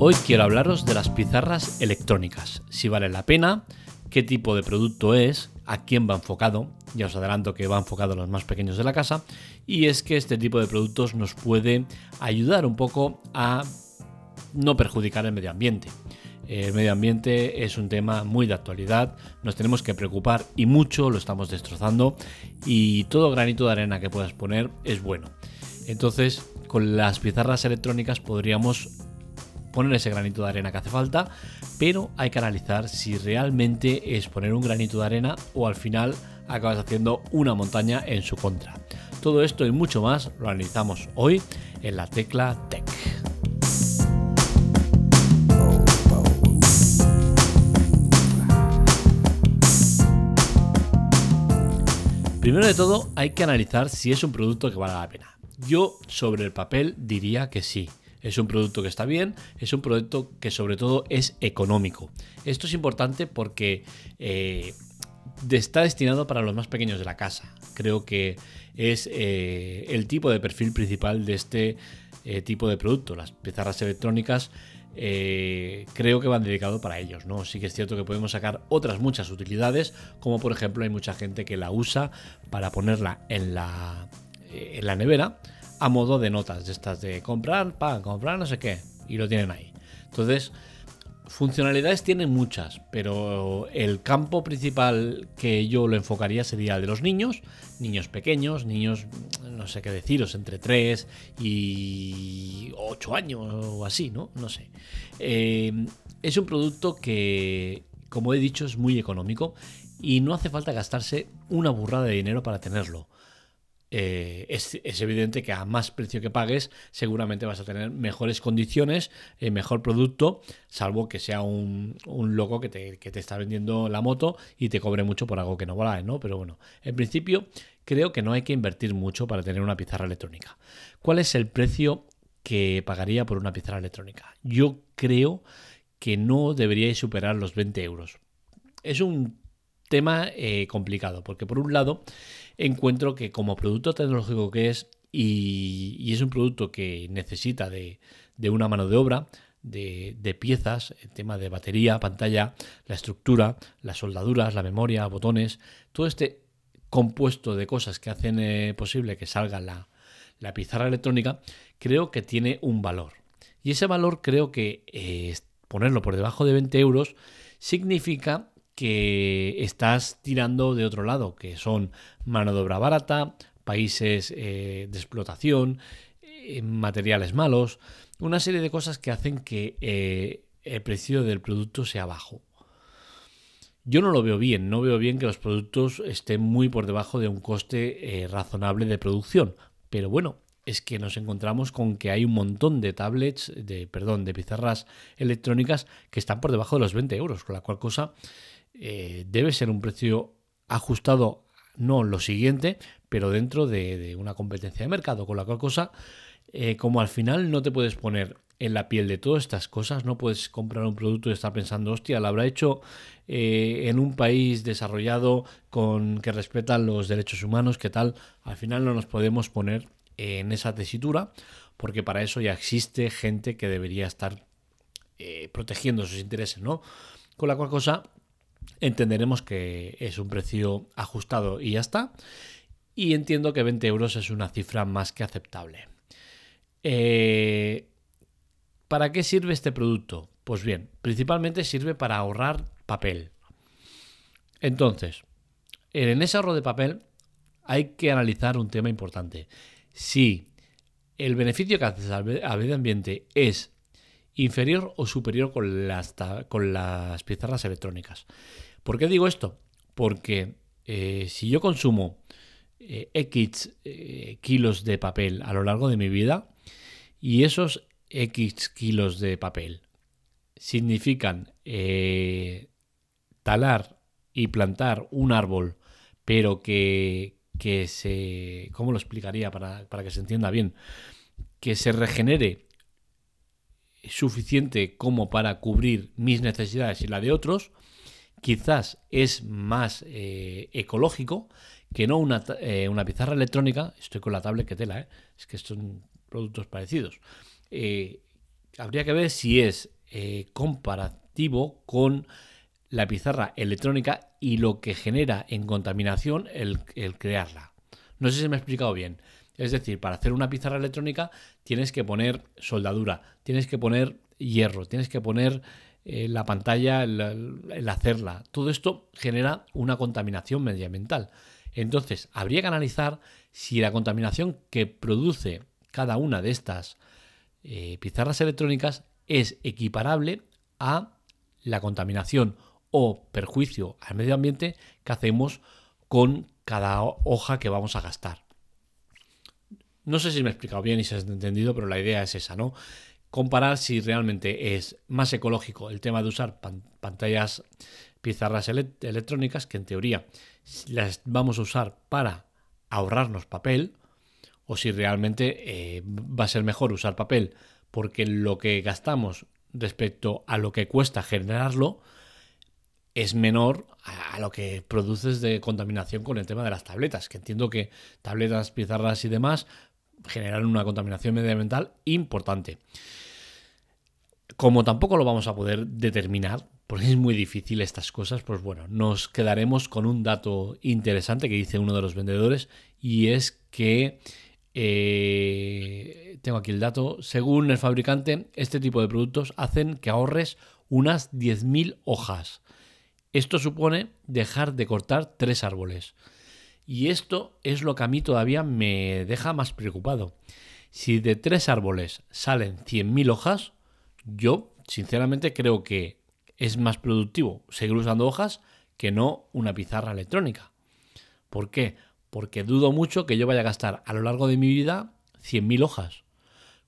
Hoy quiero hablaros de las pizarras electrónicas, si vale la pena, qué tipo de producto es, a quién va enfocado, ya os adelanto que va enfocado a los más pequeños de la casa, y es que este tipo de productos nos puede ayudar un poco a no perjudicar el medio ambiente. El medio ambiente es un tema muy de actualidad, nos tenemos que preocupar y mucho, lo estamos destrozando y todo granito de arena que puedas poner es bueno. Entonces, con las pizarras electrónicas podríamos poner ese granito de arena que hace falta, pero hay que analizar si realmente es poner un granito de arena o al final acabas haciendo una montaña en su contra. Todo esto y mucho más lo analizamos hoy en la tecla Tech. Primero de todo, hay que analizar si es un producto que vale la pena. Yo sobre el papel diría que sí. Es un producto que está bien, es un producto que sobre todo es económico. Esto es importante porque eh, está destinado para los más pequeños de la casa. Creo que es eh, el tipo de perfil principal de este eh, tipo de producto. Las pizarras electrónicas creo que van dedicado para ellos, ¿no? Sí que es cierto que podemos sacar otras muchas utilidades, como por ejemplo hay mucha gente que la usa para ponerla en la, en la nevera a modo de notas, de estas de comprar, para comprar no sé qué, y lo tienen ahí. Entonces, funcionalidades tienen muchas, pero el campo principal que yo lo enfocaría sería el de los niños, niños pequeños, niños, no sé qué deciros, entre 3 y 8 años o así, ¿no? No sé. Eh, es un producto que, como he dicho, es muy económico y no hace falta gastarse una burrada de dinero para tenerlo. Eh, es, evidente que a más precio que pagues seguramente vas a tener mejores condiciones, eh, mejor producto, salvo que sea un, loco que te, que te, está vendiendo la moto y te cobre mucho por algo que no vale, ¿no? Pero bueno, en principio creo que no hay que invertir mucho para tener una pizarra electrónica. ¿Cuál es el precio que pagaría por una pizarra electrónica? Yo creo que no deberíais superar los 20 euros. Es un tema eh, complicado, porque por un lado encuentro que como producto tecnológico que es, y, es un producto que necesita de, una mano de obra, de, piezas, el tema de batería, pantalla, la estructura, las soldaduras, la memoria, botones, todo este compuesto de cosas que hacen eh, posible que salga la, la, pizarra electrónica, creo que tiene un valor. Y ese valor creo que eh, ponerlo por debajo de 20 euros significa que estás tirando de otro lado, que son mano de obra barata, países eh, de explotación, eh, materiales malos, una serie de cosas que hacen que eh, el precio del producto sea bajo. Yo no lo veo bien, no veo bien que los productos estén muy por debajo de un coste razonable de producción, pero bueno, es que nos encontramos con que hay un montón de tablets, de, perdón, de pizarras electrónicas que están por debajo de los 20 euros, con la cual cosa eh, debe ser un precio ajustado, no lo siguiente, pero dentro de, una competencia de mercado, con la cual cosa, eh, como al final no te puedes poner en la piel de todas estas cosas, no puedes comprar un producto y estar pensando, hostia, lo habrá hecho eh, en un país desarrollado con que respetan los derechos humanos, ¿qué tal? Al final no nos podemos poner en esa tesitura, porque para eso ya existe gente que debería estar protegiendo sus intereses, ¿no? Con la cual cosa, entenderemos que es un precio ajustado y ya está. Y entiendo que 20 euros es una cifra más que aceptable. Eh, ¿Para qué sirve este producto? Pues bien, principalmente sirve para ahorrar papel. Entonces, en ese ahorro de papel hay que analizar un tema importante. Si el beneficio que haces al medio ambiente es inferior o superior con las, con las pizarras electrónicas. ¿Por qué digo esto? Porque eh, si yo consumo eh, X eh, kilos de papel a lo largo de mi vida y esos X kilos de papel significan talar y plantar un árbol, pero que, que se... ¿Cómo lo explicaría para, para que se entienda bien? Que se regenere suficiente como para cubrir mis necesidades y la de otros, quizás es más eh, ecológico que no una, eh, una, pizarra electrónica. Estoy con la tablet que tela, ¿eh? es que son productos parecidos. habría que ver si es eh, comparativo con la pizarra electrónica y lo que genera en contaminación el, crearla. No sé si me he explicado bien. Es decir, para hacer una pizarra electrónica tienes que poner soldadura, tienes que poner hierro, tienes que poner eh, la pantalla, el, hacerla. Todo esto genera una contaminación medioambiental. Entonces, habría que analizar si la contaminación que produce cada una de estas eh, pizarras electrónicas es equiparable a la contaminación o perjuicio al medio ambiente que hacemos con cada hoja que vamos a gastar. No sé si me he explicado bien y si has entendido, pero la idea es esa, ¿no? Comparar si realmente es más ecológico el tema de usar pantallas, pizarras electrónicas, que en teoría las vamos a usar para ahorrarnos papel, o si realmente eh, va a ser mejor usar papel porque lo que gastamos respecto a lo que cuesta generarlo es menor a lo que produces de contaminación con el tema de las tabletas, que entiendo que tabletas, pizarras y demás generan una contaminación medioambiental importante. Como tampoco lo vamos a poder determinar, porque es muy difícil estas cosas, pues bueno, nos quedaremos con un dato interesante que dice uno de los vendedores y es que eh, tengo aquí el dato. Según el fabricante, este tipo de productos hacen que ahorres unas 10.000 hojas. Esto supone dejar de cortar tres árboles. Y esto es lo que a mí todavía me deja más preocupado. Si de tres árboles salen 100.000 hojas, yo sinceramente creo que es más productivo seguir usando hojas que no una pizarra electrónica. ¿Por qué? porque dudo mucho que yo vaya a gastar a lo largo de mi vida 100.000 hojas.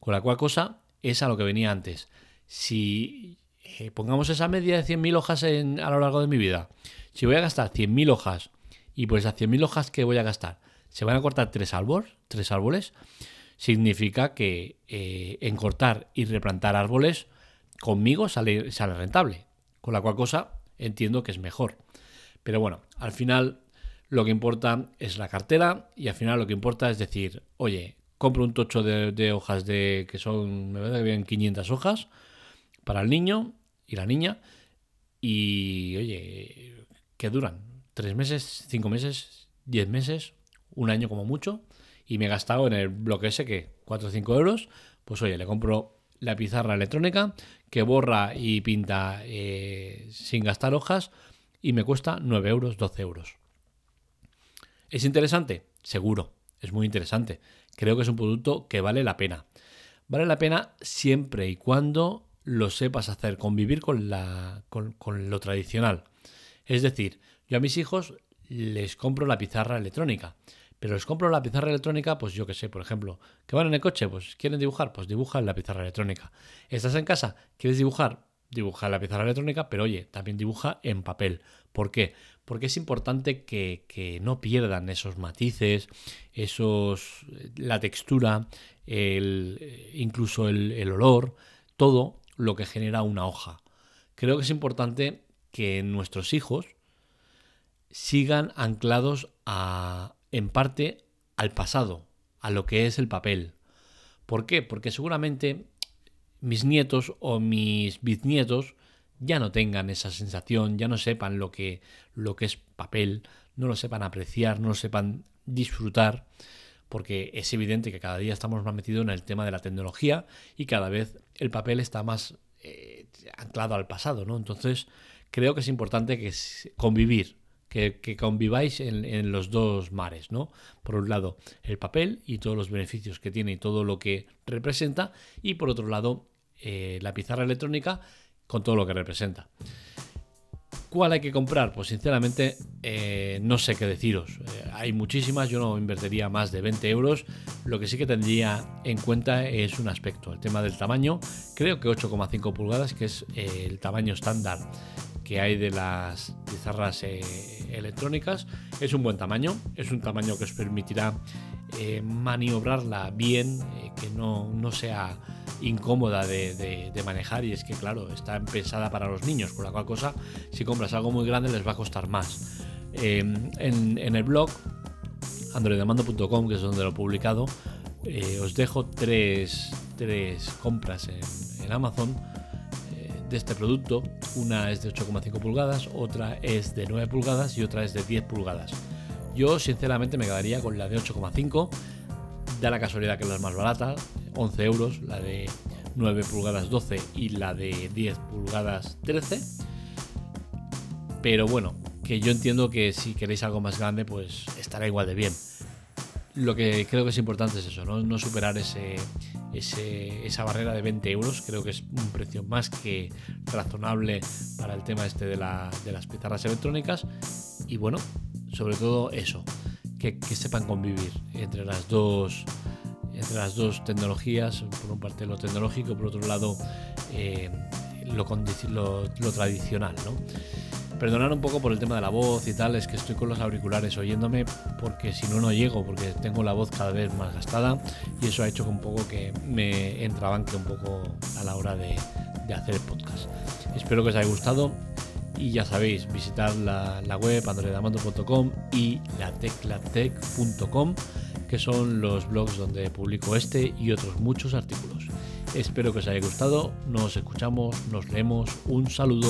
Con la cual cosa es a lo que venía antes. Si eh, pongamos esa media de 100.000 hojas a lo largo de mi vida, si voy a gastar 100.000 hojas y por esas 100.000 hojas que voy a gastar se van a cortar tres árboles, tres árboles significa que eh, en cortar y replantar árboles conmigo sale, sale rentable. Con la cual cosa entiendo que es mejor. Pero bueno, al final lo que importa es la cartera y al final lo que importa es decir, oye, compro un tocho de, hojas de que son, me parece bien 500 hojas para el niño y la niña y, oye, que duran tres meses, cinco meses, diez meses, un año como mucho y me he gastado en el bloque ese que 4 o 5 euros, pues oye, le compro la pizarra electrónica que borra y pinta eh, sin gastar hojas y me cuesta 9 euros, 12 euros. ¿Es interesante? Seguro, es muy interesante. Creo que es un producto que vale la pena. Vale la pena siempre y cuando lo sepas hacer, convivir con, la, con, lo tradicional. Es decir, yo a mis hijos les compro la pizarra electrónica. Pero les compro la pizarra electrónica, pues yo que sé, por ejemplo, que van en el coche, pues quieren dibujar, pues dibujan la pizarra electrónica. ¿Estás en casa? ¿Quieres dibujar? Dibuja la pizarra electrónica, pero oye, también dibuja en papel. ¿Por qué? porque es importante que, no pierdan esos matices, esos, la textura, el, incluso el, olor, todo lo que genera una hoja. Creo que es importante que nuestros hijos sigan anclados a, en parte al pasado, a lo que es el papel. ¿Por qué? Porque seguramente mis nietos o mis bisnietos ya no tengan esa sensación, ya no sepan lo que, es papel, no lo sepan apreciar, no lo sepan disfrutar, porque es evidente que cada día estamos más metidos en el tema de la tecnología y cada vez el papel está más eh, anclado al pasado, ¿no? Entonces creo que es importante que convivir, que, conviváis en, los dos mares, ¿no? Por un lado, el papel y todos los beneficios que tiene y todo lo que representa, y por otro lado, eh, la pizarra electrónica con todo lo que representa. ¿Cuál hay que comprar? Pues sinceramente eh, no sé qué deciros. Eh, hay muchísimas, yo no invertiría más de 20 euros. Lo que sí que tendría en cuenta es un aspecto, el tema del tamaño. Creo que 8,5 pulgadas, que es el tamaño estándar que hay de las pizarras electrónicas, es un buen tamaño. Es un tamaño que os permitirá maniobrarla bien, que no, no sea incómoda de, manejar y es que claro, está pensada para los niños, por la cual cosa, si compras algo muy grande les va a costar más. Eh, en, el blog androidamando.com, que es donde lo he publicado, eh, os dejo tres, compras en, Amazon eh, de este producto. Una es de 8,5 pulgadas, otra es de 9 pulgadas y otra es de 10 pulgadas. Yo sinceramente me quedaría con la de 8,5. Da la casualidad que es la más barata, 11 euros, la de 9 pulgadas 12 y la de 10 pulgadas 13. Pero bueno, que yo entiendo que si queréis algo más grande, pues estará igual de bien. Lo que creo que es importante es eso, no, superar ese, esa barrera de 20 euros. Creo que es un precio más que razonable para el tema este de, las pizarras electrónicas. Y bueno, sobre todo eso, que, sepan convivir entre las dos entre las dos tecnologías, por una parte lo tecnológico, por otro lado eh, lo, lo, lo, tradicional. ¿no? Perdonar un poco por el tema de la voz y tal, es que estoy con los auriculares oyéndome porque si no, no llego, porque tengo la voz cada vez más gastada y eso ha hecho que un poco que me entrabanque un poco a la hora de, hacer el podcast. Espero que os haya gustado y ya sabéis, visitar la, la web androidamando.com y la teclatec.com que son los blogs donde publico este y otros muchos artículos. Espero que os haya gustado, nos escuchamos, nos leemos, un saludo.